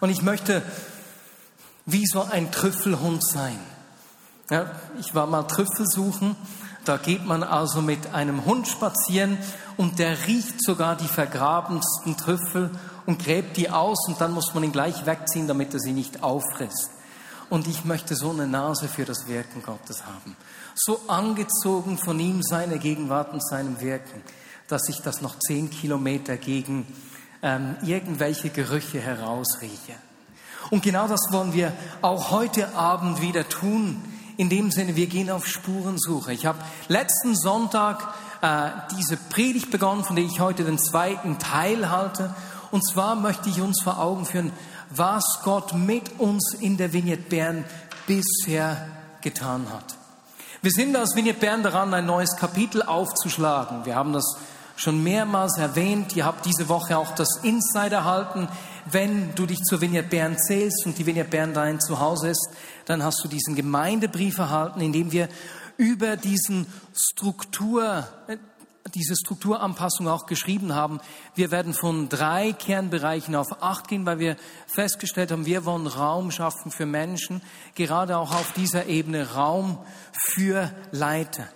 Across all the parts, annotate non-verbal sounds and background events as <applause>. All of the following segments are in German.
Und ich möchte wie so ein Trüffelhund sein. Ja, ich war mal Trüffel suchen. Da geht man also mit einem Hund spazieren und der riecht sogar die vergrabensten Trüffel und gräbt die aus und dann muss man ihn gleich wegziehen, damit er sie nicht auffrisst. Und ich möchte so eine Nase für das Wirken Gottes haben. So angezogen von ihm, seiner Gegenwart und seinem Wirken, dass ich das noch zehn Kilometer gegen ähm, irgendwelche Gerüche herausrieche. Und genau das wollen wir auch heute Abend wieder tun. In dem Sinne, wir gehen auf Spurensuche. Ich habe letzten Sonntag äh, diese Predigt begonnen, von der ich heute den zweiten Teil halte. Und zwar möchte ich uns vor Augen führen, was Gott mit uns in der Vignette Bern bisher getan hat. Wir sind als Vignette Bern daran, ein neues Kapitel aufzuschlagen. Wir haben das schon mehrmals erwähnt. Ihr habt diese Woche auch das Insider erhalten. Wenn du dich zur Vignette Bern zählst und die Vignette Bern dein Zuhause ist, dann hast du diesen Gemeindebrief erhalten, in dem wir über diesen Struktur, diese Strukturanpassung auch geschrieben haben. Wir werden von drei Kernbereichen auf acht gehen, weil wir festgestellt haben, wir wollen Raum schaffen für Menschen, gerade auch auf dieser Ebene Raum für Leiter.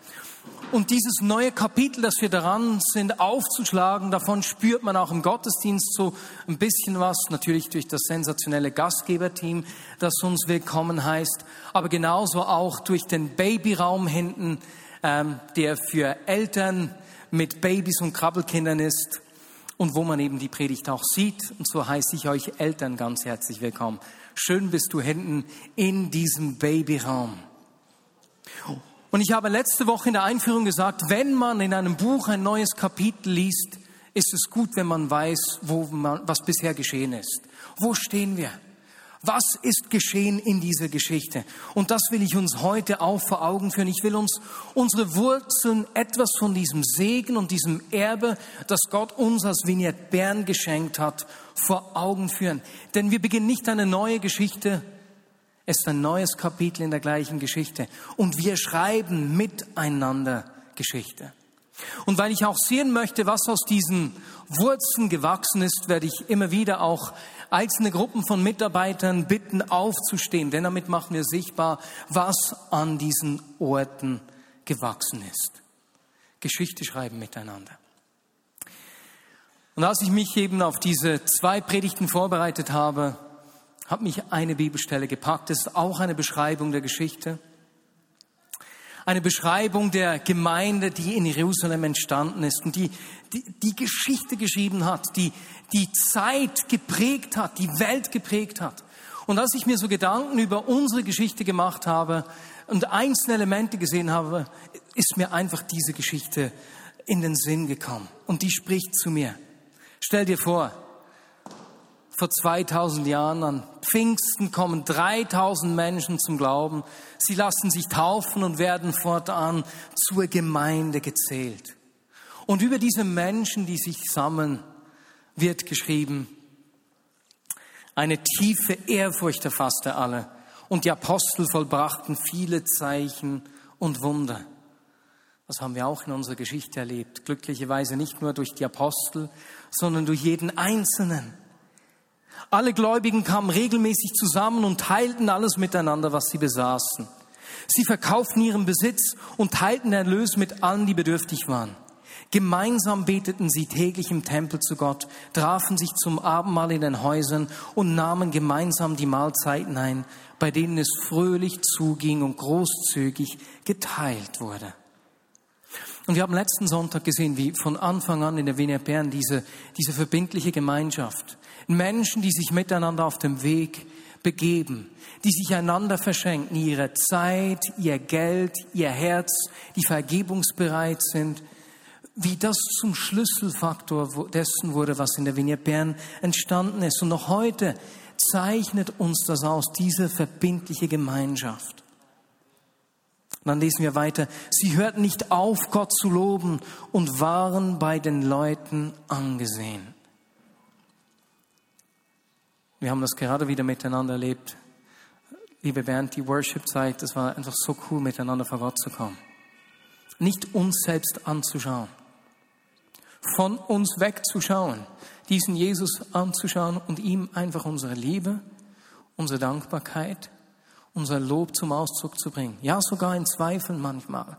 Und dieses neue Kapitel, das wir daran sind aufzuschlagen, davon spürt man auch im Gottesdienst so ein bisschen was, natürlich durch das sensationelle Gastgeberteam, das uns willkommen heißt, aber genauso auch durch den Babyraum hinten, ähm, der für Eltern mit Babys und Krabbelkindern ist und wo man eben die Predigt auch sieht. Und so heiße ich euch Eltern ganz herzlich willkommen. Schön bist du hinten in diesem Babyraum. Und ich habe letzte Woche in der Einführung gesagt, wenn man in einem Buch ein neues Kapitel liest, ist es gut, wenn man weiß, wo man, was bisher geschehen ist. Wo stehen wir? Was ist geschehen in dieser Geschichte? Und das will ich uns heute auch vor Augen führen. Ich will uns unsere Wurzeln, etwas von diesem Segen und diesem Erbe, das Gott uns als Vignette Bern geschenkt hat, vor Augen führen. Denn wir beginnen nicht eine neue Geschichte, es ist ein neues Kapitel in der gleichen Geschichte. Und wir schreiben miteinander Geschichte. Und weil ich auch sehen möchte, was aus diesen Wurzeln gewachsen ist, werde ich immer wieder auch einzelne Gruppen von Mitarbeitern bitten, aufzustehen, denn damit machen wir sichtbar, was an diesen Orten gewachsen ist. Geschichte schreiben miteinander. Und als ich mich eben auf diese zwei Predigten vorbereitet habe, hat mich eine Bibelstelle gepackt. Das ist auch eine Beschreibung der Geschichte. Eine Beschreibung der Gemeinde, die in Jerusalem entstanden ist und die, die, die Geschichte geschrieben hat, die die Zeit geprägt hat, die Welt geprägt hat. Und als ich mir so Gedanken über unsere Geschichte gemacht habe und einzelne Elemente gesehen habe, ist mir einfach diese Geschichte in den Sinn gekommen. Und die spricht zu mir. Stell dir vor, vor 2000 Jahren an Pfingsten kommen 3000 Menschen zum Glauben. Sie lassen sich taufen und werden fortan zur Gemeinde gezählt. Und über diese Menschen, die sich sammeln, wird geschrieben, eine tiefe Ehrfurcht erfasste alle. Und die Apostel vollbrachten viele Zeichen und Wunder. Das haben wir auch in unserer Geschichte erlebt. Glücklicherweise nicht nur durch die Apostel, sondern durch jeden Einzelnen. Alle Gläubigen kamen regelmäßig zusammen und teilten alles miteinander, was sie besaßen. Sie verkauften ihren Besitz und teilten Erlös mit allen, die bedürftig waren. Gemeinsam beteten sie täglich im Tempel zu Gott, trafen sich zum Abendmahl in den Häusern und nahmen gemeinsam die Mahlzeiten ein, bei denen es fröhlich zuging und großzügig geteilt wurde. Und wir haben letzten Sonntag gesehen, wie von Anfang an in der Wiener Bern diese, diese verbindliche Gemeinschaft, Menschen, die sich miteinander auf dem Weg begeben, die sich einander verschenken, ihre Zeit, ihr Geld, ihr Herz, die vergebungsbereit sind, wie das zum Schlüsselfaktor dessen wurde, was in der Vignette Bern entstanden ist. Und noch heute zeichnet uns das aus, diese verbindliche Gemeinschaft. Und dann lesen wir weiter. Sie hörten nicht auf, Gott zu loben und waren bei den Leuten angesehen. Wir haben das gerade wieder miteinander erlebt. Liebe Bernd, die Worship-Zeit, das war einfach so cool, miteinander vor Gott zu kommen. Nicht uns selbst anzuschauen. von uns wegzuschauen, diesen Jesus anzuschauen und ihm einfach unsere Liebe, unsere Dankbarkeit, unser Lob zum Ausdruck zu bringen. Ja, sogar in Zweifeln manchmal.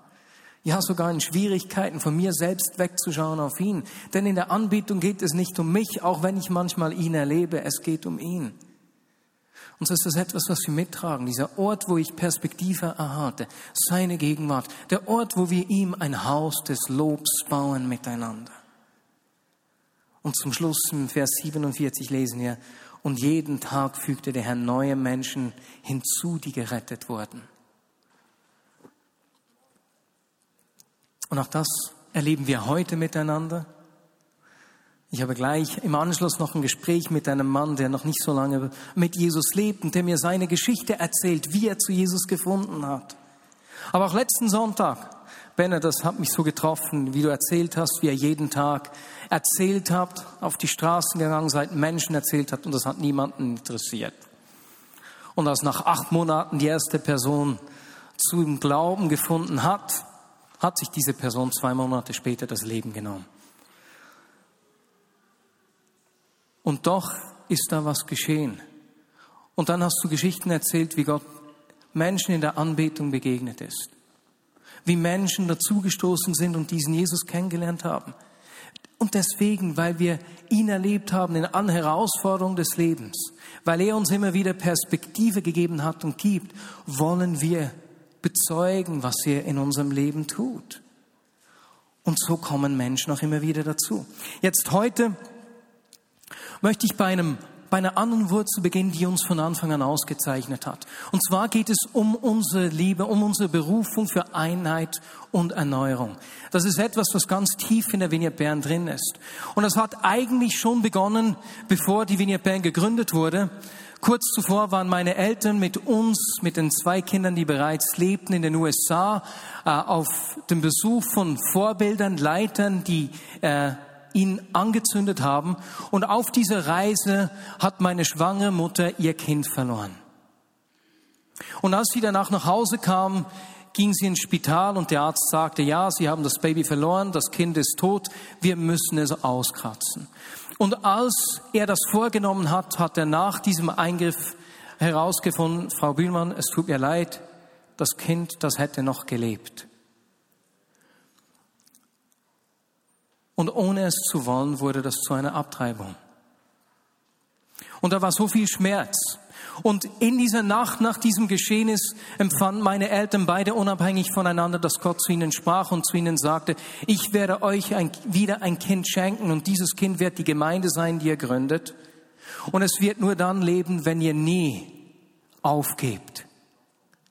Ja, sogar in Schwierigkeiten von mir selbst wegzuschauen auf ihn. Denn in der Anbetung geht es nicht um mich, auch wenn ich manchmal ihn erlebe, es geht um ihn. Und so ist das etwas, was wir mittragen. Dieser Ort, wo ich Perspektive erhalte, seine Gegenwart. Der Ort, wo wir ihm ein Haus des Lobs bauen miteinander. Und zum Schluss im Vers 47 lesen wir, und jeden Tag fügte der Herr neue Menschen hinzu, die gerettet wurden. Und auch das erleben wir heute miteinander. Ich habe gleich im Anschluss noch ein Gespräch mit einem Mann, der noch nicht so lange mit Jesus lebt und der mir seine Geschichte erzählt, wie er zu Jesus gefunden hat. Aber auch letzten Sonntag, Benne, das hat mich so getroffen, wie du erzählt hast, wie er jeden Tag erzählt hat, auf die Straßen gegangen seid, Menschen erzählt hat und das hat niemanden interessiert. Und als nach acht Monaten die erste Person zum Glauben gefunden hat, hat sich diese Person zwei Monate später das Leben genommen. Und doch ist da was geschehen. Und dann hast du Geschichten erzählt, wie Gott Menschen in der Anbetung begegnet ist. Wie Menschen dazugestoßen sind und diesen Jesus kennengelernt haben. Und deswegen, weil wir ihn erlebt haben in allen Herausforderungen des Lebens, weil er uns immer wieder Perspektive gegeben hat und gibt, wollen wir bezeugen, was er in unserem Leben tut. Und so kommen Menschen auch immer wieder dazu. Jetzt heute möchte ich bei einem bei einer anderen Wurzel beginnen, die uns von Anfang an ausgezeichnet hat. Und zwar geht es um unsere Liebe, um unsere Berufung für Einheit und Erneuerung. Das ist etwas, was ganz tief in der Vineyard Bern drin ist. Und das hat eigentlich schon begonnen, bevor die Vineyard Bern gegründet wurde. Kurz zuvor waren meine Eltern mit uns, mit den zwei Kindern, die bereits lebten in den USA, äh, auf dem Besuch von Vorbildern, Leitern, die äh, ihn angezündet haben. Und auf dieser Reise hat meine schwangere Mutter ihr Kind verloren. Und als sie danach nach Hause kam, ging sie ins Spital und der Arzt sagte, ja, Sie haben das Baby verloren, das Kind ist tot, wir müssen es auskratzen. Und als er das vorgenommen hat, hat er nach diesem Eingriff herausgefunden, Frau Bühlmann, es tut mir leid, das Kind, das hätte noch gelebt. Und ohne es zu wollen, wurde das zu einer Abtreibung. Und da war so viel Schmerz. Und in dieser Nacht nach diesem Geschehnis empfanden meine Eltern beide unabhängig voneinander, dass Gott zu ihnen sprach und zu ihnen sagte, ich werde euch ein, wieder ein Kind schenken und dieses Kind wird die Gemeinde sein, die ihr gründet. Und es wird nur dann leben, wenn ihr nie aufgebt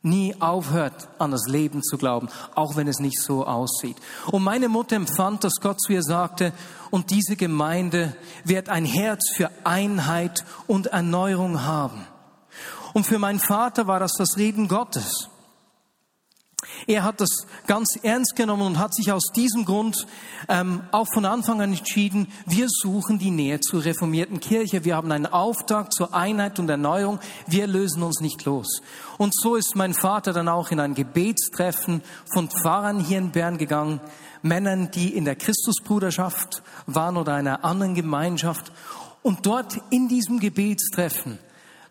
nie aufhört, an das Leben zu glauben, auch wenn es nicht so aussieht. Und meine Mutter empfand, dass Gott zu ihr sagte, und diese Gemeinde wird ein Herz für Einheit und Erneuerung haben. Und für meinen Vater war das das Reden Gottes. Er hat das ganz ernst genommen und hat sich aus diesem Grund ähm, auch von Anfang an entschieden, wir suchen die Nähe zur reformierten Kirche. Wir haben einen Auftrag zur Einheit und Erneuerung. Wir lösen uns nicht los. Und so ist mein Vater dann auch in ein Gebetstreffen von Pfarrern hier in Bern gegangen, Männern, die in der Christusbruderschaft waren oder einer anderen Gemeinschaft. Und dort in diesem Gebetstreffen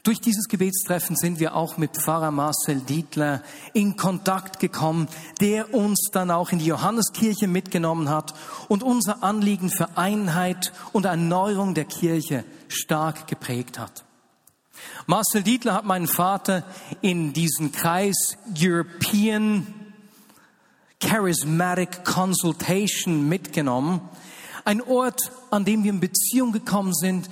durch dieses Gebetstreffen sind wir auch mit Pfarrer Marcel Dietler in Kontakt gekommen, der uns dann auch in die Johanneskirche mitgenommen hat und unser Anliegen für Einheit und Erneuerung der Kirche stark geprägt hat. Marcel Dietler hat meinen Vater in diesen Kreis European Charismatic Consultation mitgenommen. Ein Ort, an dem wir in Beziehung gekommen sind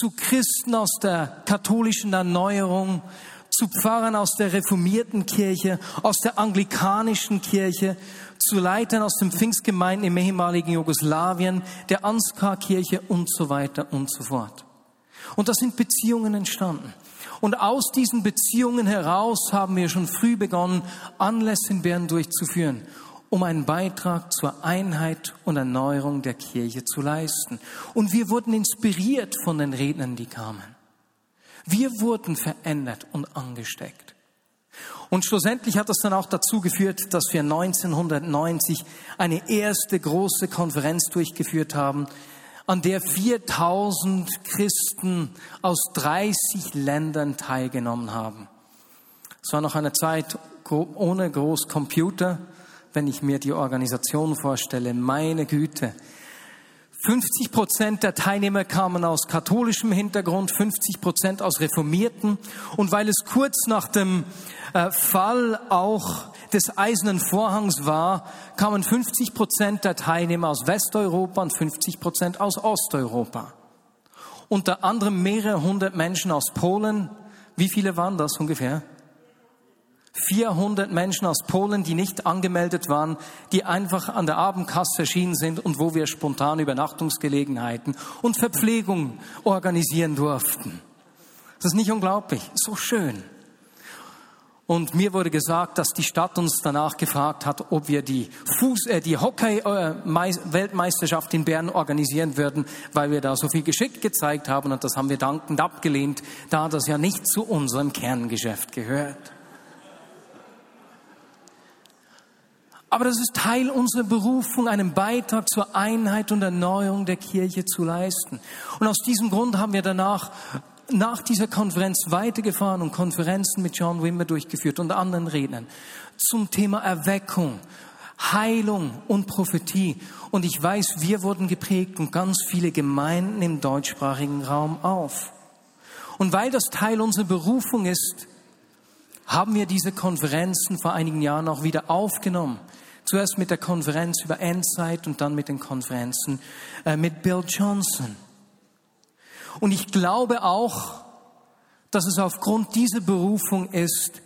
zu Christen aus der katholischen Erneuerung, zu Pfarrern aus der reformierten Kirche, aus der anglikanischen Kirche, zu Leitern aus den Pfingstgemeinden im ehemaligen Jugoslawien, der Ansgar-Kirche und so weiter und so fort. Und da sind Beziehungen entstanden. Und aus diesen Beziehungen heraus haben wir schon früh begonnen, Anlässe in Bern durchzuführen um einen Beitrag zur Einheit und Erneuerung der Kirche zu leisten. Und wir wurden inspiriert von den Rednern, die kamen. Wir wurden verändert und angesteckt. Und schlussendlich hat das dann auch dazu geführt, dass wir 1990 eine erste große Konferenz durchgeführt haben, an der 4000 Christen aus 30 Ländern teilgenommen haben. Es war noch eine Zeit ohne Großcomputer, wenn ich mir die Organisation vorstelle. Meine Güte. 50 Prozent der Teilnehmer kamen aus katholischem Hintergrund, 50 Prozent aus Reformierten. Und weil es kurz nach dem äh, Fall auch des Eisernen Vorhangs war, kamen 50 Prozent der Teilnehmer aus Westeuropa und 50 Prozent aus Osteuropa. Unter anderem mehrere hundert Menschen aus Polen. Wie viele waren das ungefähr? 400 Menschen aus Polen, die nicht angemeldet waren, die einfach an der Abendkasse erschienen sind und wo wir spontan Übernachtungsgelegenheiten und Verpflegung organisieren durften. Das ist nicht unglaublich, so schön. Und mir wurde gesagt, dass die Stadt uns danach gefragt hat, ob wir die, Fuß, äh, die Hockey-Weltmeisterschaft in Bern organisieren würden, weil wir da so viel Geschick gezeigt haben. Und das haben wir dankend abgelehnt, da das ja nicht zu unserem Kerngeschäft gehört. Aber das ist Teil unserer Berufung, einen Beitrag zur Einheit und Erneuerung der Kirche zu leisten. Und aus diesem Grund haben wir danach nach dieser Konferenz weitergefahren und Konferenzen mit John Wimmer durchgeführt und anderen Rednern zum Thema Erweckung, Heilung und Prophetie. Und ich weiß, wir wurden geprägt und ganz viele Gemeinden im deutschsprachigen Raum auf. Und weil das Teil unserer Berufung ist, haben wir diese Konferenzen vor einigen Jahren auch wieder aufgenommen. Zuerst mit der Konferenz über Endzeit und dann mit den Konferenzen äh, mit Bill Johnson. Und ich glaube auch, dass es aufgrund dieser Berufung ist,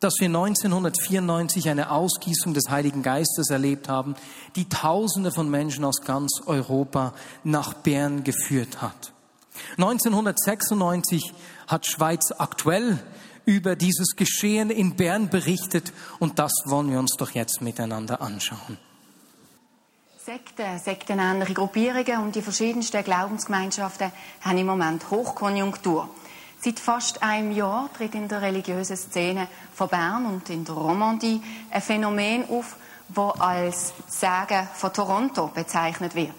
dass wir 1994 eine Ausgießung des Heiligen Geistes erlebt haben, die Tausende von Menschen aus ganz Europa nach Bern geführt hat. 1996 hat Schweiz aktuell über dieses Geschehen in Bern berichtet und das wollen wir uns doch jetzt miteinander anschauen. Sekten, sektenähnliche Gruppierungen und die verschiedensten Glaubensgemeinschaften haben im Moment Hochkonjunktur. Seit fast einem Jahr tritt in der religiösen Szene von Bern und in der Romandie ein Phänomen auf, das als Sagen von Toronto bezeichnet wird.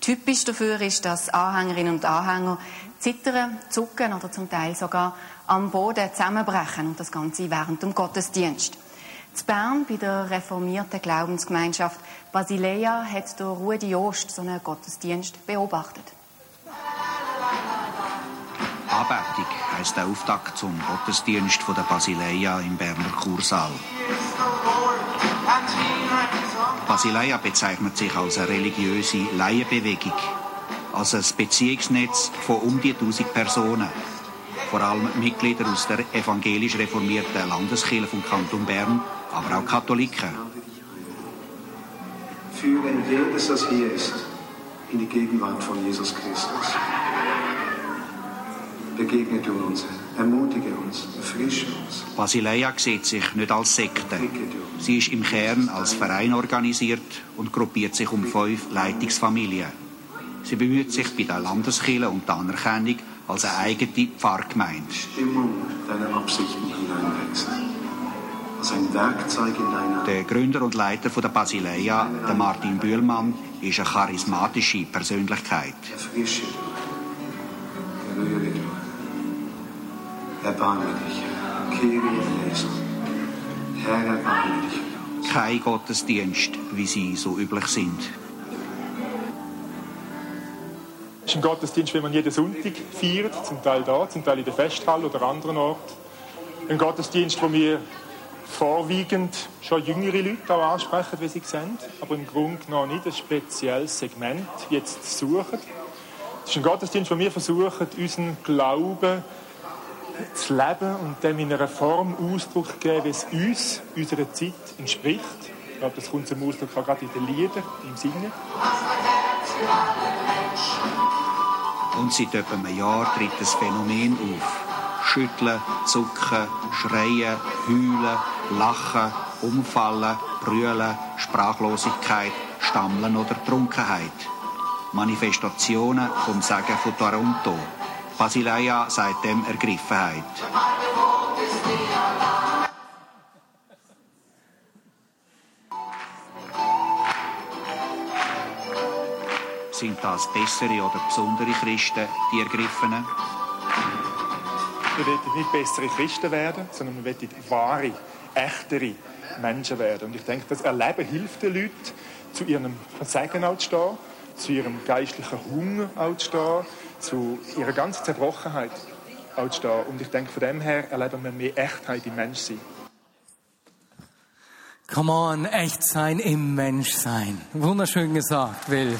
Typisch dafür ist, dass Anhängerinnen und Anhänger zittern, zucken oder zum Teil sogar am Boden zusammenbrechen und das Ganze während dem Gottesdienst. In Bern bei der reformierten Glaubensgemeinschaft Basileia hat der Rudi Jost so einen Gottesdienst beobachtet. Anbetung heisst der Auftakt zum Gottesdienst von der Basileia im Berner Kursaal. Basileia bezeichnet sich als eine religiöse Laienbewegung, als ein Beziehungsnetz von um die 1000 Personen vor allem Mitglieder aus der evangelisch reformierten Landeskirche vom Kanton Bern, aber auch Katholiken. Führen jedes, was hier ist, in die Gegenwart von Jesus Christus. Begegne du uns, ermutige uns, erfrische uns. Basileia sieht sich nicht als Sekte. Sie ist im Kern als Verein organisiert und gruppiert sich um fünf Leitungsfamilien. Sie bemüht sich bei der Landeskirche um die Anerkennung als eine eigene Pfarrgemeinde. Stimmung deiner Absichten hineinwechseln. Als ein Werkzeug in deiner Der Gründer und Leiter der Basileia, der Martin Bühlmann, ist eine charismatische Persönlichkeit. Erfrische du, berühre du. Erbarme dich. Kyrie eleison. Herr, erbarme dich. Kein Gottesdienst, wie sie so üblich sind. Ist ein Gottesdienst, den man jeden Sonntag feiert, zum Teil da, zum Teil in der Festhalle oder anderen Orten. Ein Gottesdienst, wo wir vorwiegend schon jüngere Leute auch ansprechen, wie sie sehen, aber im Grunde noch nicht ein spezielles Segment jetzt suchen. Es ist ein Gottesdienst, wo wir versuchen, unseren Glauben zu leben und dem in einer Form Ausdruck zu geben, wie es uns, unserer Zeit entspricht. Ich glaube, das kommt zum Ausdruck gerade in den Liedern, im Singen. Und seit etwa einem Jahr tritt das Phänomen auf. Schütteln, zucken, schreien, heulen, lachen, umfallen, brüllen, Sprachlosigkeit, Stammeln oder Trunkenheit. Manifestationen vom Sagen von Toronto. Basileia sagt dem Ergriffenheit. Sind das bessere oder besondere Christen, die Ergriffenen? Wir wollen nicht bessere Christen werden, sondern wir wollen wahre, echtere Menschen werden. Und ich denke, das Erleben hilft den Leuten, zu ihrem Versagen auch zu stehen, zu ihrem geistlichen Hunger auch zu stehen, zu ihrer ganzen Zerbrochenheit auch zu stehen. Und ich denke, von dem her erleben wir mehr Echtheit im Menschsein. Come on, echt sein im Menschsein. Wunderschön gesagt, Will.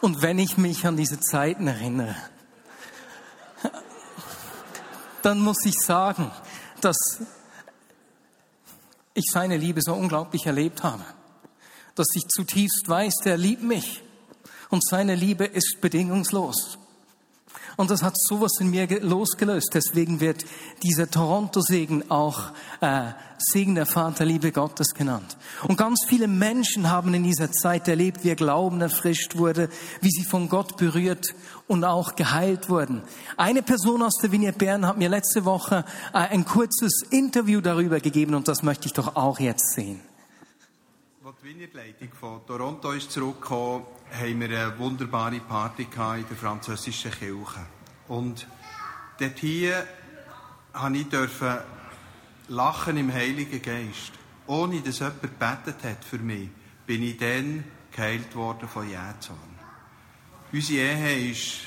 Und wenn ich mich an diese Zeiten erinnere, dann muss ich sagen, dass ich seine Liebe so unglaublich erlebt habe, dass ich zutiefst weiß, der liebt mich und seine Liebe ist bedingungslos. Und das hat sowas in mir losgelöst. Deswegen wird dieser Toronto-Segen auch äh, Segen der Vaterliebe Gottes genannt. Und ganz viele Menschen haben in dieser Zeit erlebt, wie ihr Glauben erfrischt wurde, wie sie von Gott berührt und auch geheilt wurden. Eine Person aus der Vignette Bern hat mir letzte Woche äh, ein kurzes Interview darüber gegeben und das möchte ich doch auch jetzt sehen. Die Vineyard-Leitung von Toronto ist zurückgekommen, haben wir eine wunderbare Party in der französischen Kirche. Und dort hier durfte ich lachen im Heiligen Geist. Ohne dass jemand gebetet hat für mich, bin ich dann geheilt worden von Jähzorn. Unsere Ehe ist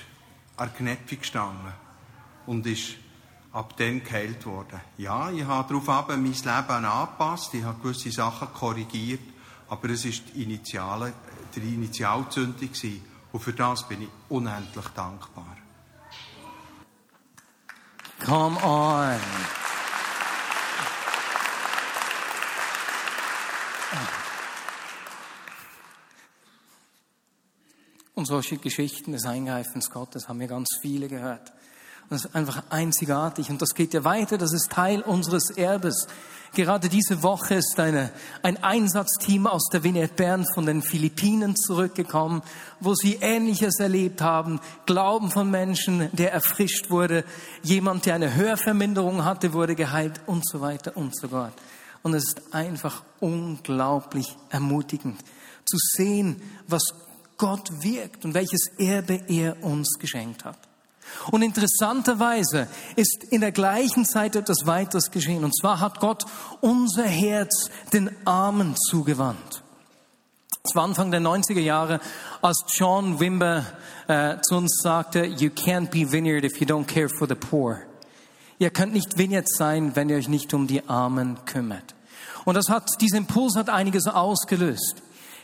an Knöpfe gestanden und ist ab dann geheilt worden. Ja, ich habe darauf mein Leben angepasst, ich habe gewisse Sachen korrigiert, aber es war die Initiale, die Initialzündung und für das bin ich unendlich dankbar. Come on. Und solche Geschichten des Eingreifens Gottes haben wir ganz viele gehört. Das ist einfach einzigartig. Und das geht ja weiter. Das ist Teil unseres Erbes. Gerade diese Woche ist eine, ein Einsatzteam aus der Vignette Bern von den Philippinen zurückgekommen, wo sie Ähnliches erlebt haben. Glauben von Menschen, der erfrischt wurde. Jemand, der eine Hörverminderung hatte, wurde geheilt und so weiter und so fort. Und es ist einfach unglaublich ermutigend zu sehen, was Gott wirkt und welches Erbe er uns geschenkt hat. Und interessanterweise ist in der gleichen Zeit etwas weiteres geschehen. Und zwar hat Gott unser Herz den Armen zugewandt. Es war Anfang der 90er Jahre, als John Wimber äh, zu uns sagte, You can't be vineyard if you don't care for the poor. Ihr könnt nicht Vineyard sein, wenn ihr euch nicht um die Armen kümmert. Und das hat, dieser Impuls hat einiges ausgelöst.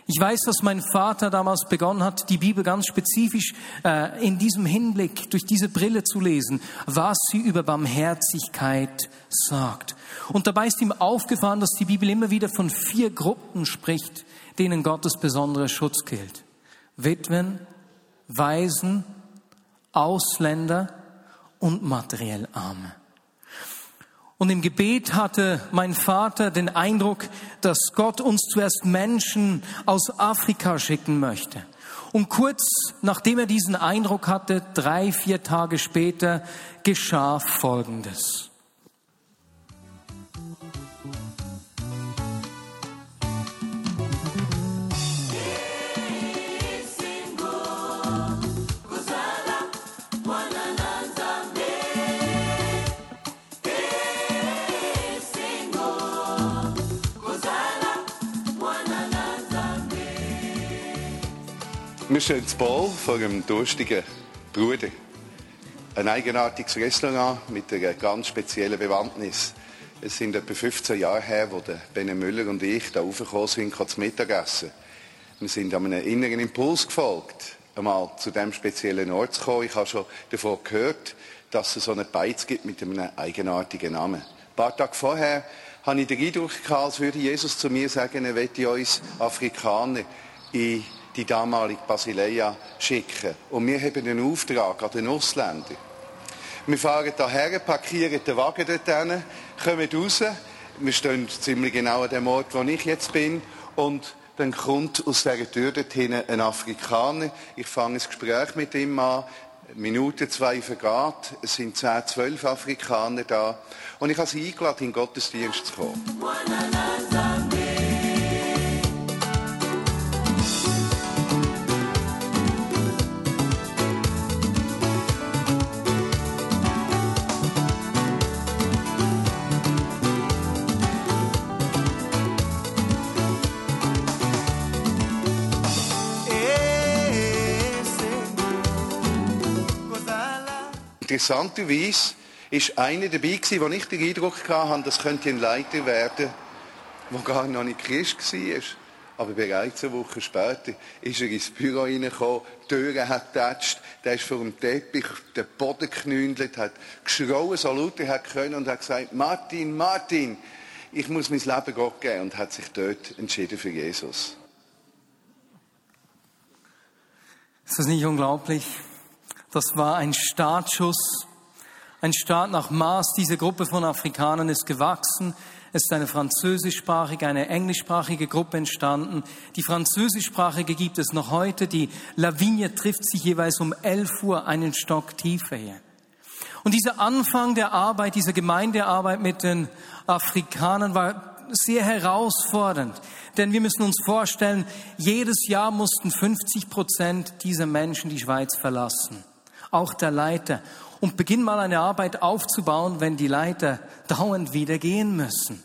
Ich weiß, dass mein Vater damals begonnen hat, die Bibel ganz spezifisch äh, in diesem Hinblick durch diese Brille zu lesen, was sie über Barmherzigkeit sagt. Und dabei ist ihm aufgefallen, dass die Bibel immer wieder von vier Gruppen spricht, denen Gottes besonderer Schutz gilt. Witwen, Waisen, Ausländer und materiell Arme. Und im Gebet hatte mein Vater den Eindruck, dass Gott uns zuerst Menschen aus Afrika schicken möchte. Und kurz nachdem er diesen Eindruck hatte, drei, vier Tage später, geschah Folgendes. Wir stehen zu Ball vor einem durstigen Bruder. Ein eigenartiges Restaurant mit einer ganz speziellen Bewandtnis. Es sind etwa 15 Jahre her, der Benne Müller und ich da raufgekommen sind, zum Mittagessen. Wir sind einem inneren Impuls gefolgt, einmal zu diesem speziellen Ort zu kommen. Ich habe schon davon gehört, dass es so eine Beiz gibt mit einem eigenartigen Namen. Ein paar Tage vorher hatte ich den Eindruck, als würde Jesus zu mir sagen, er möchte uns Afrikaner in die damalige Basileia schicken. Und wir haben einen Auftrag an den Ausländer. Wir fahren hierher, parkieren den Wagen dort hin, kommen raus. Wir stehen ziemlich genau an dem Ort, wo ich jetzt bin. Und dann kommt aus dieser Tür dorthin ein Afrikaner. Ich fange ein Gespräch mit ihm an. Minute, zwei vergeht. Es sind zehn, zwölf Afrikaner da. Und ich habe sie eingeladen, in den Gottesdienst zu kommen. Interessanterweise ist einer dabei gewesen, wo ich den Eindruck hatte, das könnte ein Leiter werden, der gar noch nicht Christ war. Aber bereits eine Woche später ist er ins Büro reingekommen, die Türen hat getatscht, der ist vor dem Teppich den Boden geknündelt, hat geschrauen, so laut er können und hat gesagt, Martin, Martin, ich muss mein Leben Gott geben und hat sich dort entschieden für Jesus. Ist das nicht unglaublich? Das war ein Startschuss, ein Start nach Maß. Diese Gruppe von Afrikanern ist gewachsen. Es ist eine französischsprachige, eine englischsprachige Gruppe entstanden. Die französischsprachige gibt es noch heute. Die Lavinie trifft sich jeweils um 11 Uhr einen Stock tiefer hier. Und dieser Anfang der Arbeit, dieser Gemeindearbeit mit den Afrikanern war sehr herausfordernd. Denn wir müssen uns vorstellen, jedes Jahr mussten 50 Prozent dieser Menschen die Schweiz verlassen. Auch der Leiter. Und beginn mal eine Arbeit aufzubauen, wenn die Leiter dauernd wieder gehen müssen.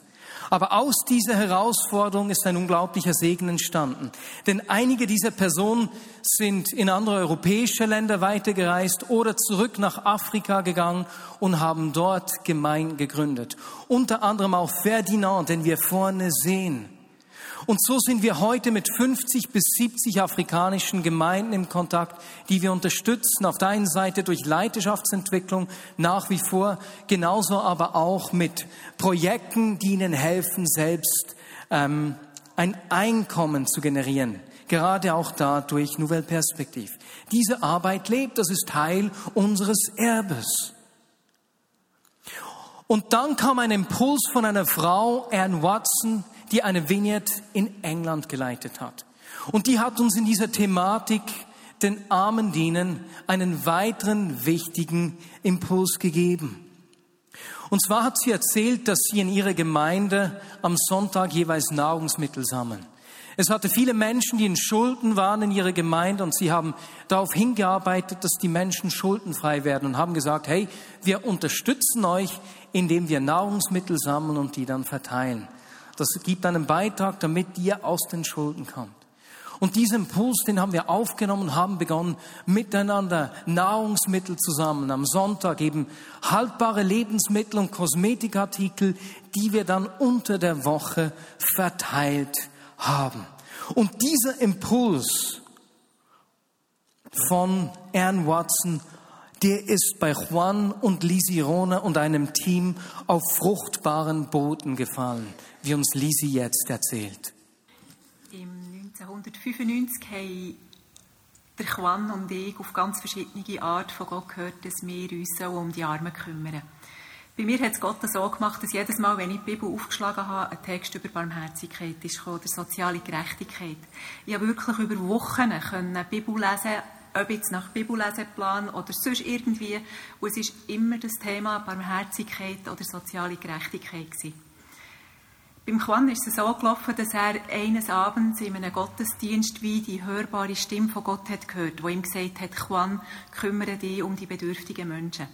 Aber aus dieser Herausforderung ist ein unglaublicher Segen entstanden. Denn einige dieser Personen sind in andere europäische Länder weitergereist oder zurück nach Afrika gegangen und haben dort Gemeinden gegründet. Unter anderem auch Ferdinand, den wir vorne sehen. Und so sind wir heute mit 50 bis 70 afrikanischen Gemeinden im Kontakt, die wir unterstützen. Auf der einen Seite durch Leiterschaftsentwicklung nach wie vor, genauso aber auch mit Projekten, die ihnen helfen, selbst ähm, ein Einkommen zu generieren. Gerade auch da durch Nouvelle Perspektive. Diese Arbeit lebt, das ist Teil unseres Erbes. Und dann kam ein Impuls von einer Frau, Anne Watson, die eine Vineyard in England geleitet hat. Und die hat uns in dieser Thematik den Armen dienen einen weiteren wichtigen Impuls gegeben. Und zwar hat sie erzählt, dass sie in ihrer Gemeinde am Sonntag jeweils Nahrungsmittel sammeln. Es hatte viele Menschen, die in Schulden waren in ihrer Gemeinde und sie haben darauf hingearbeitet, dass die Menschen schuldenfrei werden und haben gesagt, hey, wir unterstützen euch, indem wir Nahrungsmittel sammeln und die dann verteilen. Das gibt einen Beitrag, damit ihr aus den Schulden kommt. Und diesen Impuls, den haben wir aufgenommen haben begonnen, miteinander Nahrungsmittel zusammen am Sonntag eben haltbare Lebensmittel und Kosmetikartikel, die wir dann unter der Woche verteilt haben. Und dieser Impuls von Anne Watson der ist bei Juan und Lisi Rona und einem Team auf fruchtbaren Boden gefallen, wie uns Lisi jetzt erzählt. Im 1995 haben Juan und ich auf ganz verschiedene Art von Gott gehört, dass wir uns um die Armen kümmern. Bei mir hat es Gott so gemacht, dass jedes Mal, wenn ich die Bibel aufgeschlagen habe, ein Text über Barmherzigkeit ist oder soziale Gerechtigkeit. Ich habe wirklich über Wochen können Bibel lesen ob jetzt nach Bibelleseplan oder sonst irgendwie. Und es ist immer das Thema Barmherzigkeit oder soziale Gerechtigkeit gewesen. Beim Juan ist es so gelaufen, dass er eines Abends in einem Gottesdienst wie die hörbare Stimme von Gott hat gehört, wo ihm gesagt hat, Juan, kümmere dich um die bedürftigen Menschen.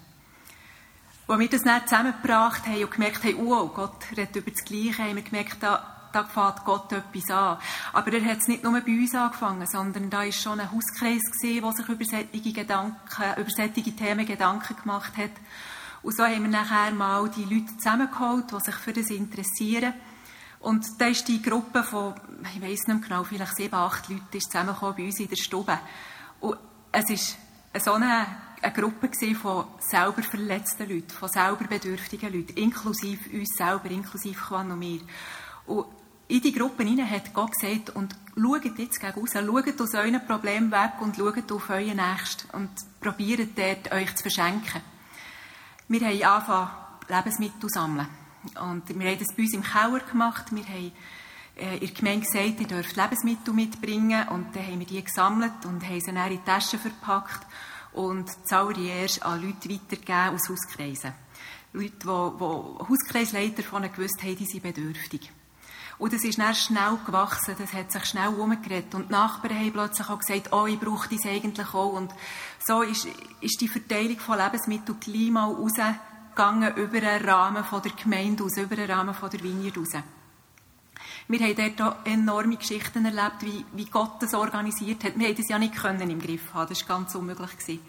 Als wir das dann zusammengebracht haben und gemerkt haben, wow, Gott redet über das Gleiche, haben wir gemerkt, da da fängt Gott etwas an. Aber er hat es nicht nur bei uns angefangen, sondern da war schon ein Hauskreis gewesen, der sich über solche Gedanken, über solche Themen Gedanken gemacht hat. Und so haben wir nachher mal die Leute zusammengeholt, die sich für das interessieren. Und da ist die Gruppe von, ich weiß nicht genau, vielleicht sieben, acht Leute ist zusammengekommen bei uns in der Stube. Und es ist so eine, eine Gruppe von selber verletzten Leuten, von selber bedürftigen Leuten, inklusive uns selber, inklusive Juan und mir. Und in die Gruppe hinein hat Gott gesagt, und schaut jetzt gegen raus, schaut aus euren Problemen weg und schaut auf euren Nächsten und probiert dort euch zu verschenken. Wir haben angefangen, Lebensmittel zu sammeln. Und wir haben das bei uns im Keller gemacht. Wir haben äh, in der Gemeinde gesagt, ihr dürft Lebensmittel mitbringen. Und dann haben wir die gesammelt und haben sie dann in Taschen verpackt und zuallererst an Leute weitergegeben aus Hauskreisen. Leute, die, die Hauskreisleiter von gewusst haben, die sind bedürftig. Und das ist dann schnell gewachsen, das hat sich schnell umgeredet. Und die Nachbarn haben plötzlich auch gesagt, oh, ich brauche das eigentlich auch. Und so ist, ist die Verteilung von Lebensmitteln gleich mal rausgegangen über den Rahmen von der Gemeinde aus, über den Rahmen von der Vineyard raus. Wir haben dort enorme Geschichten erlebt, wie, wie Gott das organisiert hat. Wir haben das ja nicht können im Griff haben, das war ganz unmöglich.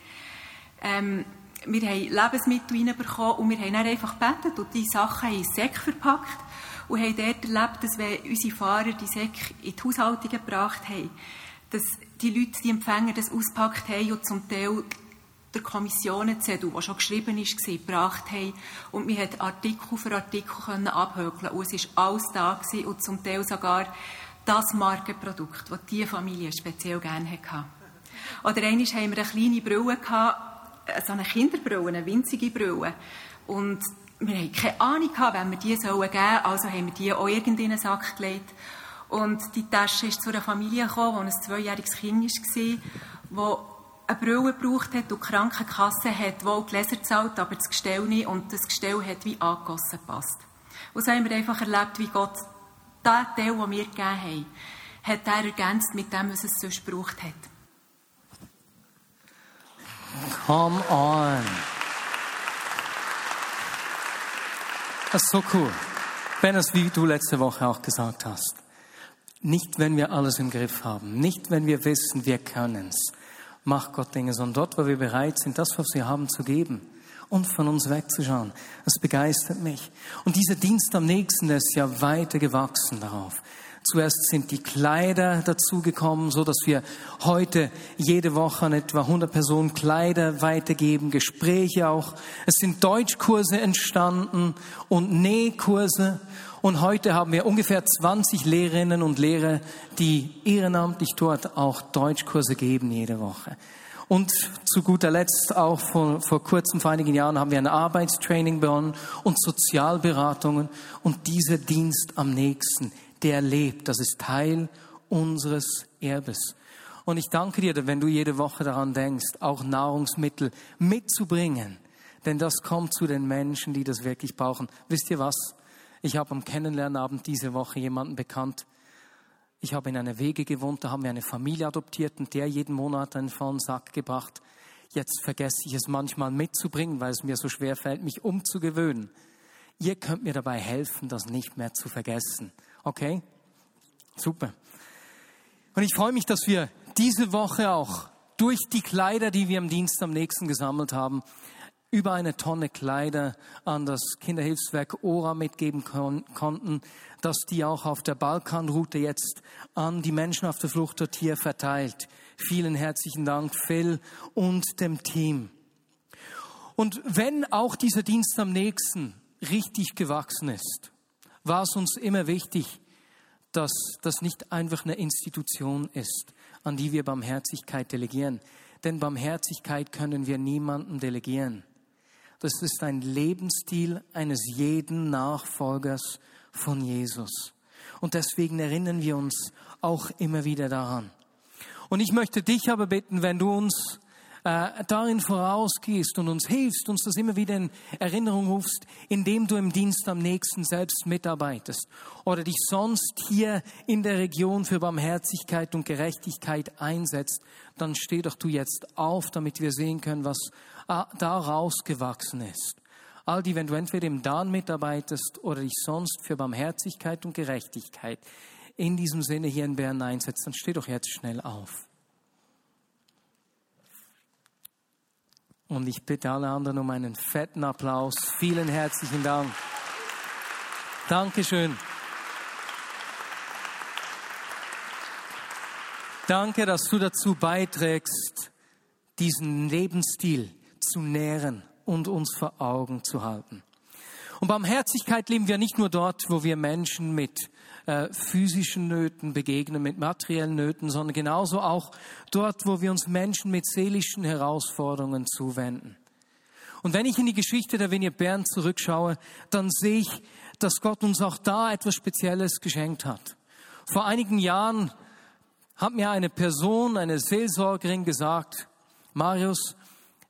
Ähm, wir haben Lebensmittel reinbekommen und wir haben dann einfach gebetet und die Sachen in Säcke verpackt und haben dort erlebt, dass wenn unsere Fahrer die Säcke in die Haushaltung gebracht haben, dass die Leute, die Empfänger, das ausgepackt haben und zum Teil der Kommissionenzettel, der schon geschrieben war, gebracht haben. Und wir konnten Artikel für Artikel abhökeln. Und es war alles da gewesen und zum Teil sogar das Markenprodukt, das diese Familie speziell gerne hatte. Oder einmal haben wir eine kleine Brille gehabt, äh, so eine Kinderbrille, eine winzige Brille. Und wir hatten keine Ahnung, wenn wir die geben sollen, also haben wir die auch irgendwie in einen Sack gelegt. Und die Tasche ist zu einer Familie gekommen, wo ein zweijähriges Kind war, wo eine Brille gebraucht hat und die Krankenkasse hat wohl Gläser gezahlt, aber das Gestell nicht und das Gestell hat wie angegossen gepasst. Und so haben wir einfach erlebt, wie Gott den Teil, den wir gegeben haben, hat er ergänzt mit dem, was es sonst gebraucht hat. Come on. Das ist so cool. Wenn es, wie du letzte Woche auch gesagt hast, nicht wenn wir alles im Griff haben, nicht wenn wir wissen, wir können es, macht Gott Dinge, sondern dort, wo wir bereit sind, das, was wir haben, zu geben und von uns wegzuschauen. Das begeistert mich. Und dieser Dienst am nächsten ist ja weiter gewachsen darauf. Zuerst sind die Kleider dazugekommen, so dass wir heute jede Woche an etwa 100 Personen Kleider weitergeben, Gespräche auch. Es sind Deutschkurse entstanden und Nähkurse. Und heute haben wir ungefähr 20 Lehrerinnen und Lehrer, die ehrenamtlich dort auch Deutschkurse geben jede Woche. Und zu guter Letzt auch vor, vor kurzem, vor einigen Jahren, haben wir ein Arbeitstraining begonnen und Sozialberatungen. Und dieser Dienst am nächsten, der lebt. Das ist Teil unseres Erbes. Und ich danke dir, wenn du jede Woche daran denkst, auch Nahrungsmittel mitzubringen. Denn das kommt zu den Menschen, die das wirklich brauchen. Wisst ihr was? Ich habe am Kennenlernabend diese Woche jemanden bekannt. Ich habe in einer Wege gewohnt, da haben wir eine Familie adoptiert und der jeden Monat einen vollen Sack gebracht. Jetzt vergesse ich es manchmal mitzubringen, weil es mir so schwer fällt, mich umzugewöhnen. Ihr könnt mir dabei helfen, das nicht mehr zu vergessen. Okay? Super. Und ich freue mich, dass wir diese Woche auch durch die Kleider, die wir im Dienst am nächsten gesammelt haben, über eine Tonne Kleider an das Kinderhilfswerk Ora mitgeben kon konnten, dass die auch auf der Balkanroute jetzt an die Menschen auf der Flucht dort hier verteilt. Vielen herzlichen Dank, Phil und dem Team. Und wenn auch dieser Dienst am nächsten richtig gewachsen ist, war es uns immer wichtig, dass das nicht einfach eine Institution ist, an die wir Barmherzigkeit delegieren. Denn Barmherzigkeit können wir niemandem delegieren. Das ist ein Lebensstil eines jeden Nachfolgers von Jesus. Und deswegen erinnern wir uns auch immer wieder daran. Und ich möchte dich aber bitten, wenn du uns äh, darin vorausgehst und uns hilfst, uns das immer wieder in Erinnerung rufst, indem du im Dienst am nächsten selbst mitarbeitest oder dich sonst hier in der Region für Barmherzigkeit und Gerechtigkeit einsetzt, dann steh doch du jetzt auf, damit wir sehen können, was äh, daraus gewachsen ist. All die, wenn du entweder im Dan mitarbeitest oder dich sonst für Barmherzigkeit und Gerechtigkeit in diesem Sinne hier in Bern einsetzt, dann steh doch jetzt schnell auf. Und ich bitte alle anderen um einen fetten Applaus. Vielen herzlichen Dank. Dankeschön. Danke, dass du dazu beiträgst, diesen Lebensstil zu nähren und uns vor Augen zu halten. Und Barmherzigkeit leben wir nicht nur dort, wo wir Menschen mit äh, physischen Nöten begegnen, mit materiellen Nöten, sondern genauso auch dort, wo wir uns Menschen mit seelischen Herausforderungen zuwenden. Und wenn ich in die Geschichte der Vignette Bern zurückschaue, dann sehe ich, dass Gott uns auch da etwas Spezielles geschenkt hat. Vor einigen Jahren hat mir eine Person, eine Seelsorgerin gesagt, Marius,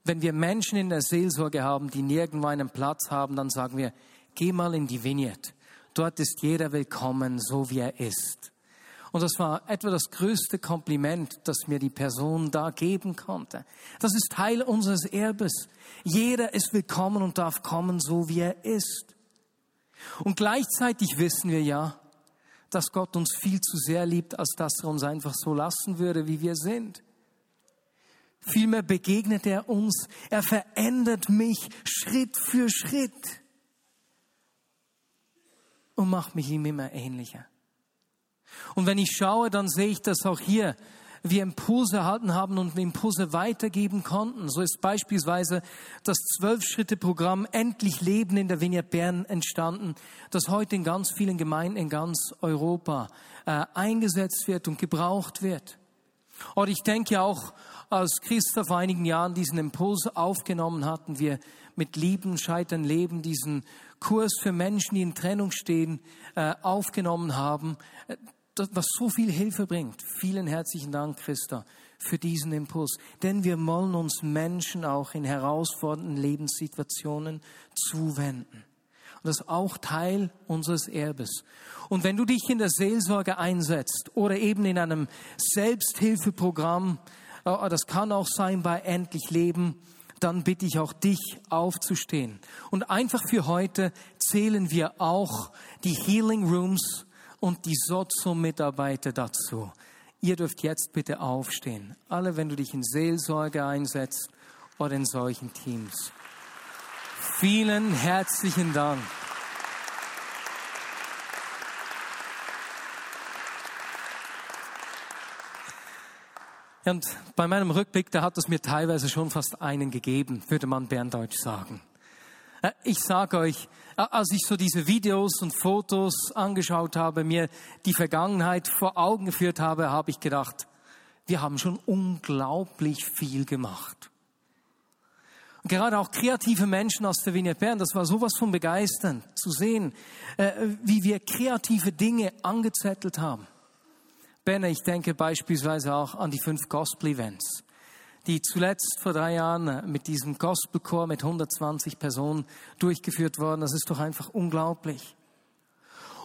wenn wir Menschen in der Seelsorge haben, die nirgendwo einen Platz haben, dann sagen wir, geh mal in die Vignette. Dort ist jeder willkommen, so wie er ist. Und das war etwa das größte Kompliment, das mir die Person da geben konnte. Das ist Teil unseres Erbes. Jeder ist willkommen und darf kommen, so wie er ist. Und gleichzeitig wissen wir ja, dass Gott uns viel zu sehr liebt, als dass er uns einfach so lassen würde, wie wir sind. Vielmehr begegnet er uns. Er verändert mich Schritt für Schritt und macht mich ihm immer ähnlicher. Und wenn ich schaue, dann sehe ich, dass auch hier wir Impulse erhalten haben und Impulse weitergeben konnten. So ist beispielsweise das Zwölf-Schritte-Programm Endlich Leben in der Vineyard Bern entstanden, das heute in ganz vielen Gemeinden in ganz Europa äh, eingesetzt wird und gebraucht wird. Und ich denke auch, als Christa vor einigen Jahren diesen Impuls aufgenommen hatten, wir mit Lieben, Scheitern, Leben diesen Kurs für Menschen, die in Trennung stehen, äh, aufgenommen haben, äh, was so viel Hilfe bringt. Vielen herzlichen Dank, Christa, für diesen Impuls. Denn wir wollen uns Menschen auch in herausfordernden Lebenssituationen zuwenden. Und das ist auch Teil unseres Erbes. Und wenn du dich in der Seelsorge einsetzt oder eben in einem Selbsthilfeprogramm, das kann auch sein bei Endlich Leben, dann bitte ich auch dich aufzustehen. Und einfach für heute zählen wir auch die Healing Rooms und die Sozo-Mitarbeiter dazu. Ihr dürft jetzt bitte aufstehen. Alle, wenn du dich in Seelsorge einsetzt oder in solchen Teams. Vielen herzlichen Dank. Und bei meinem Rückblick, da hat es mir teilweise schon fast einen gegeben, würde man Berndeutsch sagen. Äh, ich sage euch, als ich so diese Videos und Fotos angeschaut habe, mir die Vergangenheit vor Augen geführt habe, habe ich gedacht, wir haben schon unglaublich viel gemacht. Und gerade auch kreative Menschen aus der Vignette Bern, das war sowas von begeisternd zu sehen, äh, wie wir kreative Dinge angezettelt haben. Benne, ich denke beispielsweise auch an die fünf Gospel-Events, die zuletzt vor drei Jahren mit diesem Gospelchor mit 120 Personen durchgeführt worden. Das ist doch einfach unglaublich.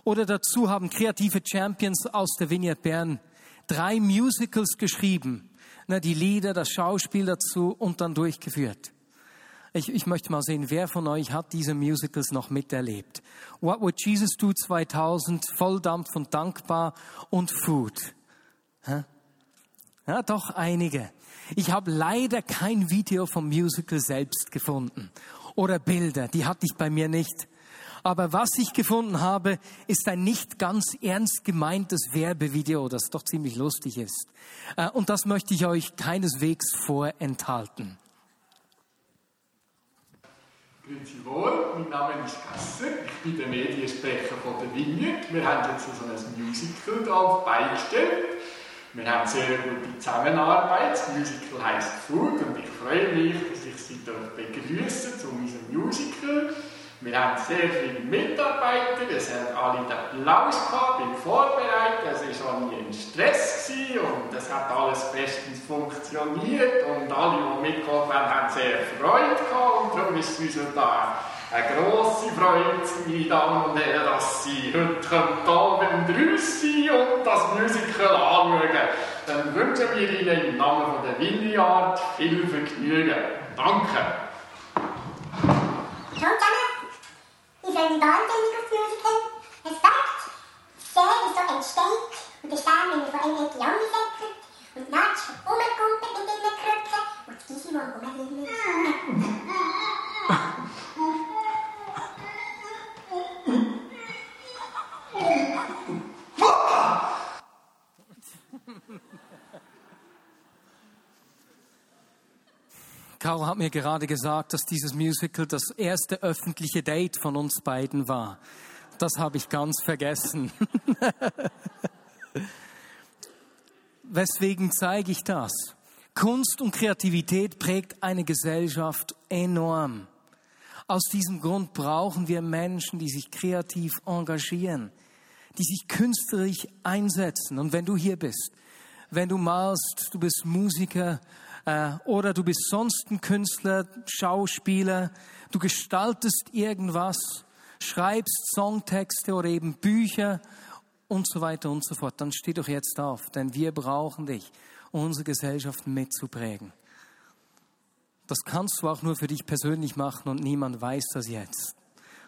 Oder dazu haben kreative Champions aus der Vignette Bern drei Musicals geschrieben, die Lieder, das Schauspiel dazu und dann durchgeführt. Ich, ich möchte mal sehen, wer von euch hat diese Musicals noch miterlebt? What Would Jesus Do 2000, Volldampf von Dankbar und Food. Hä? Ja, doch einige. Ich habe leider kein Video vom Musical selbst gefunden oder Bilder, die hatte ich bei mir nicht. Aber was ich gefunden habe, ist ein nicht ganz ernst gemeintes Werbevideo, das doch ziemlich lustig ist. Äh, und das möchte ich euch keineswegs vorenthalten. Grüezi wohl, mein Name ist Gasser, ich bin der Mediensprecher von der Vineyard. Wir haben jetzt so ein Musical hier auf beigestellt. Wir haben sehr gute Zusammenarbeit. Das Musical heisst Food und ich freue mich, dass ich Sie begrüßen zu unserem Musical. Wir haben sehr viele Mitarbeiter, es haben alle den Applaus gehabt beim Vorbereiten, es war nie ein Stress gewesen und es hat alles bestens funktioniert und alle, die mitgeholfen haben, haben sehr Freude gehabt und darum ist es uns da eine grosse Freude, meine Damen und Herren, dass Sie heute Abend raus sein und das Musical anschauen. Dann wünschen wir Ihnen im Namen von der Vineyard viel Vergnügen. Danke. Freue mich wahnsinnig auf das Musical. Es sagt wie es so entsteht. Und der wir von einem Ecke angesetzt und Natsch rumkumpelt mit diesen Krücken und das Gisi, das Karl hat mir gerade gesagt, dass dieses Musical das erste öffentliche Date von uns beiden war. Das habe ich ganz vergessen. <laughs> Weswegen zeige ich das? Kunst und Kreativität prägt eine Gesellschaft enorm. Aus diesem Grund brauchen wir Menschen, die sich kreativ engagieren, die sich künstlerisch einsetzen. Und wenn du hier bist, wenn du malst, du bist Musiker, oder du bist sonst ein Künstler, Schauspieler, du gestaltest irgendwas, schreibst Songtexte oder eben Bücher und so weiter und so fort. Dann steh doch jetzt auf, denn wir brauchen dich, unsere Gesellschaft mitzuprägen. Das kannst du auch nur für dich persönlich machen und niemand weiß das jetzt.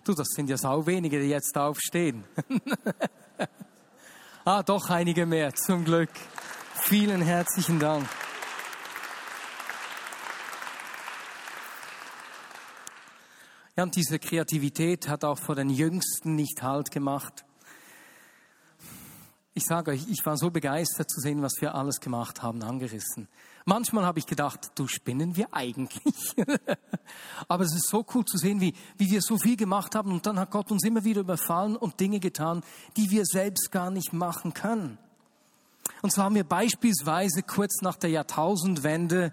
Du, das sind ja sau wenige, die jetzt aufstehen. <laughs> ah, doch einige mehr, zum Glück. Vielen herzlichen Dank. Ja, und diese Kreativität hat auch vor den Jüngsten nicht Halt gemacht. Ich sage euch, ich war so begeistert zu sehen, was wir alles gemacht haben, angerissen. Manchmal habe ich gedacht, du spinnen wir eigentlich. <laughs> Aber es ist so cool zu sehen, wie, wie wir so viel gemacht haben und dann hat Gott uns immer wieder überfallen und Dinge getan, die wir selbst gar nicht machen können. Und so haben wir beispielsweise kurz nach der Jahrtausendwende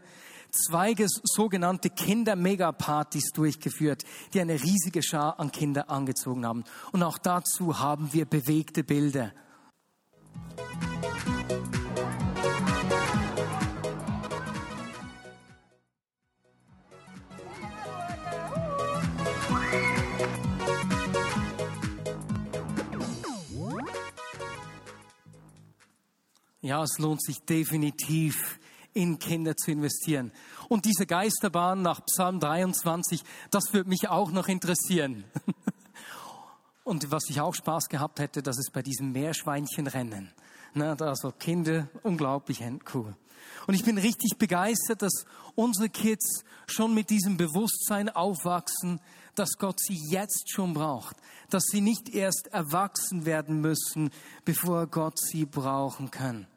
zwei sogenannte Kinder-Megapartys durchgeführt, die eine riesige Schar an Kinder angezogen haben. Und auch dazu haben wir bewegte Bilder. Ja, es lohnt sich definitiv, in Kinder zu investieren. Und diese Geisterbahn nach Psalm 23, das würde mich auch noch interessieren. <laughs> Und was ich auch Spaß gehabt hätte, das ist bei diesem Meerschweinchenrennen. Na, also Kinder, unglaublich cool. Und ich bin richtig begeistert, dass unsere Kids schon mit diesem Bewusstsein aufwachsen, dass Gott sie jetzt schon braucht, dass sie nicht erst erwachsen werden müssen, bevor Gott sie brauchen kann.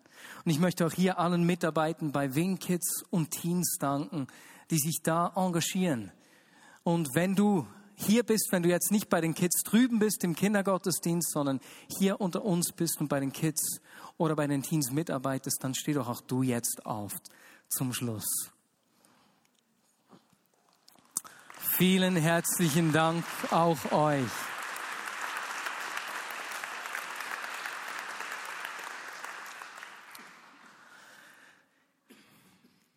Und ich möchte auch hier allen Mitarbeitern bei Wing Kids und Teens danken, die sich da engagieren. Und wenn du hier bist, wenn du jetzt nicht bei den Kids drüben bist im Kindergottesdienst, sondern hier unter uns bist und bei den Kids oder bei den Teens mitarbeitest, dann steh doch auch du jetzt auf zum Schluss. Vielen herzlichen Dank auch euch.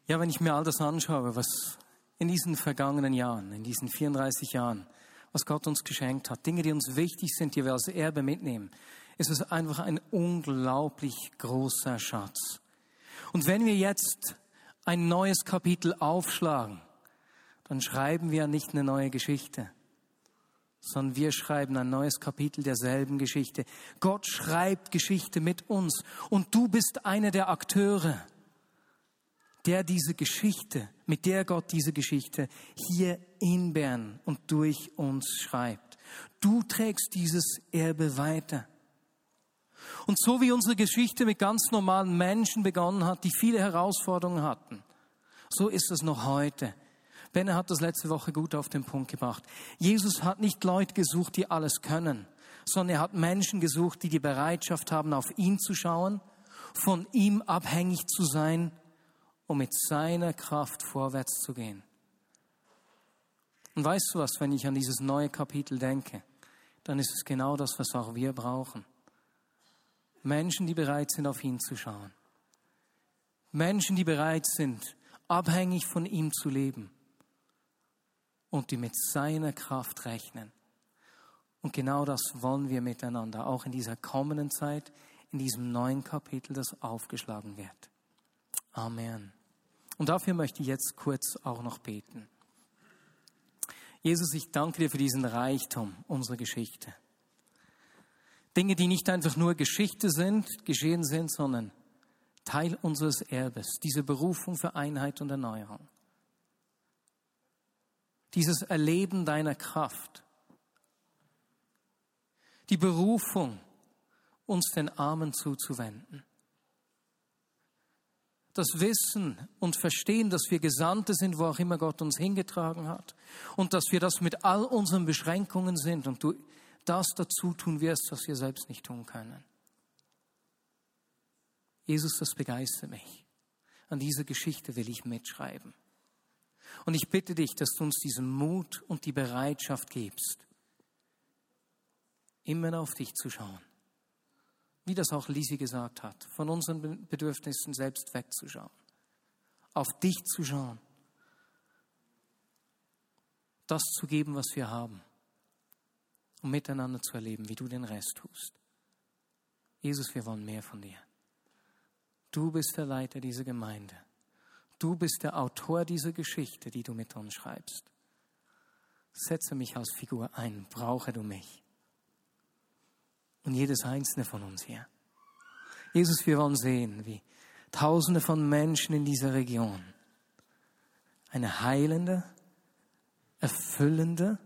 Ja, wenn ich mir all das anschaue, was in diesen vergangenen Jahren, in diesen 34 Jahren, was Gott uns geschenkt hat, Dinge, die uns wichtig sind, die wir als Erbe mitnehmen, ist es einfach ein unglaublich großer Schatz. Und wenn wir jetzt ein neues Kapitel aufschlagen, dann schreiben wir nicht eine neue Geschichte, sondern wir schreiben ein neues Kapitel derselben Geschichte. Gott schreibt Geschichte mit uns und du bist einer der Akteure der diese Geschichte, mit der Gott diese Geschichte hier in Bern und durch uns schreibt. Du trägst dieses Erbe weiter. Und so wie unsere Geschichte mit ganz normalen Menschen begonnen hat, die viele Herausforderungen hatten, so ist es noch heute. Benne hat das letzte Woche gut auf den Punkt gebracht. Jesus hat nicht Leute gesucht, die alles können, sondern er hat Menschen gesucht, die die Bereitschaft haben, auf ihn zu schauen, von ihm abhängig zu sein um mit seiner Kraft vorwärts zu gehen. Und weißt du was, wenn ich an dieses neue Kapitel denke, dann ist es genau das, was auch wir brauchen. Menschen, die bereit sind, auf ihn zu schauen. Menschen, die bereit sind, abhängig von ihm zu leben und die mit seiner Kraft rechnen. Und genau das wollen wir miteinander, auch in dieser kommenden Zeit, in diesem neuen Kapitel, das aufgeschlagen wird. Amen. Und dafür möchte ich jetzt kurz auch noch beten. Jesus, ich danke dir für diesen Reichtum unserer Geschichte. Dinge, die nicht einfach nur Geschichte sind, geschehen sind, sondern Teil unseres Erbes, diese Berufung für Einheit und Erneuerung. Dieses Erleben deiner Kraft. Die Berufung, uns den Armen zuzuwenden das Wissen und Verstehen, dass wir Gesandte sind, wo auch immer Gott uns hingetragen hat. Und dass wir das mit all unseren Beschränkungen sind und du das dazu tun wirst, was wir selbst nicht tun können. Jesus, das begeistert mich. An dieser Geschichte will ich mitschreiben. Und ich bitte dich, dass du uns diesen Mut und die Bereitschaft gibst, immer auf dich zu schauen wie das auch Lisi gesagt hat, von unseren Bedürfnissen selbst wegzuschauen, auf dich zu schauen, das zu geben, was wir haben, um miteinander zu erleben, wie du den Rest tust. Jesus, wir wollen mehr von dir. Du bist der Leiter dieser Gemeinde. Du bist der Autor dieser Geschichte, die du mit uns schreibst. Setze mich als Figur ein, brauche du mich und jedes einzelne von uns hier. Jesus, wir wollen sehen, wie Tausende von Menschen in dieser Region eine heilende, erfüllende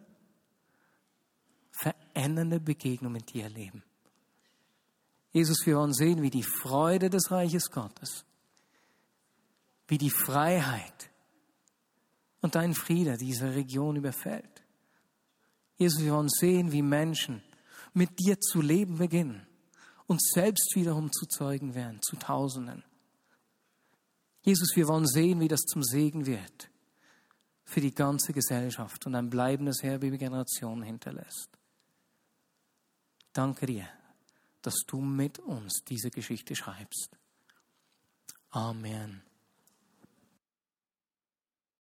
verändernde Begegnung mit dir erleben. Jesus, wir wollen sehen, wie die Freude des Reiches Gottes, wie die Freiheit und dein Friede diese Region überfällt. Jesus, wir wollen sehen, wie Menschen mit dir zu leben beginnen und selbst wiederum zu Zeugen werden, zu Tausenden. Jesus, wir wollen sehen, wie das zum Segen wird für die ganze Gesellschaft und ein bleibendes Erbe über Generationen hinterlässt. Danke dir, dass du mit uns diese Geschichte schreibst. Amen.